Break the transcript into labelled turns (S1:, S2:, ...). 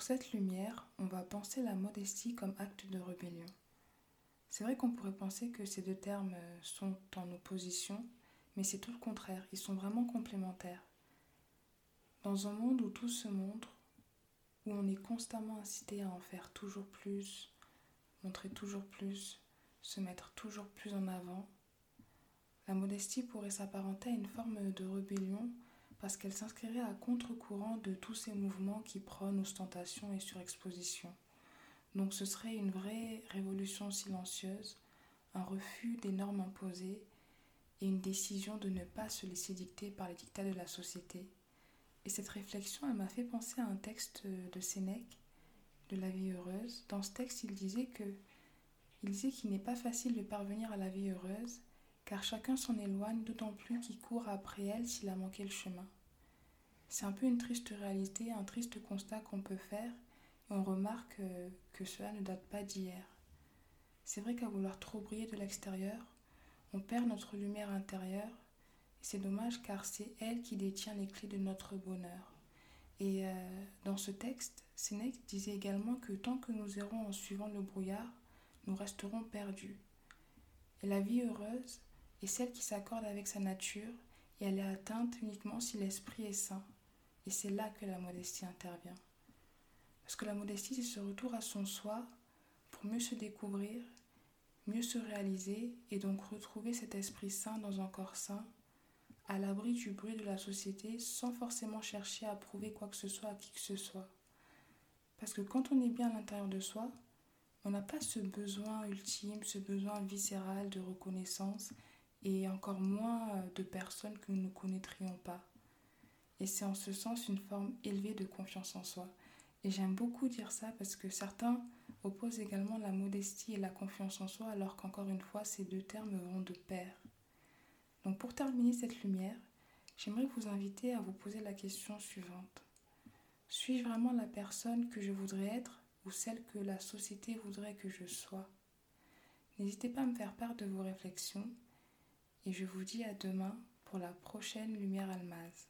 S1: Pour cette lumière, on va penser la modestie comme acte de rébellion. C'est vrai qu'on pourrait penser que ces deux termes sont en opposition, mais c'est tout le contraire, ils sont vraiment complémentaires. Dans un monde où tout se montre, où on est constamment incité à en faire toujours plus, montrer toujours plus, se mettre toujours plus en avant, la modestie pourrait s'apparenter à une forme de rébellion parce qu'elle s'inscrirait à contre-courant de tous ces mouvements qui prônent ostentation et surexposition. Donc ce serait une vraie révolution silencieuse, un refus des normes imposées et une décision de ne pas se laisser dicter par les dictats de la société. Et cette réflexion, elle m'a fait penser à un texte de Sénèque, de la vie heureuse. Dans ce texte, il disait que il disait qu'il n'est pas facile de parvenir à la vie heureuse, car chacun s'en éloigne, d'autant plus qu'il court après elle s'il a manqué le chemin. C'est un peu une triste réalité, un triste constat qu'on peut faire, et on remarque euh, que cela ne date pas d'hier. C'est vrai qu'à vouloir trop briller de l'extérieur, on perd notre lumière intérieure, et c'est dommage car c'est elle qui détient les clés de notre bonheur. Et euh, dans ce texte, Sénèque disait également que tant que nous errons en suivant le brouillard, nous resterons perdus. Et la vie heureuse est celle qui s'accorde avec sa nature et elle est atteinte uniquement si l'esprit est sain. Et c'est là que la modestie intervient. Parce que la modestie, c'est ce retour à son soi pour mieux se découvrir, mieux se réaliser et donc retrouver cet esprit sain dans un corps sain, à l'abri du bruit de la société sans forcément chercher à prouver quoi que ce soit à qui que ce soit. Parce que quand on est bien à l'intérieur de soi, on n'a pas ce besoin ultime, ce besoin viscéral de reconnaissance et encore moins euh, de personnes que nous ne connaîtrions pas. Et c'est en ce sens une forme élevée de confiance en soi. Et j'aime beaucoup dire ça parce que certains opposent également la modestie et la confiance en soi alors qu'encore une fois ces deux termes vont de pair. Donc pour terminer cette lumière, j'aimerais vous inviter à vous poser la question suivante. Suis-je vraiment la personne que je voudrais être ou celle que la société voudrait que je sois? N'hésitez pas à me faire part de vos réflexions et je vous dis à demain pour la prochaine Lumière Almaz.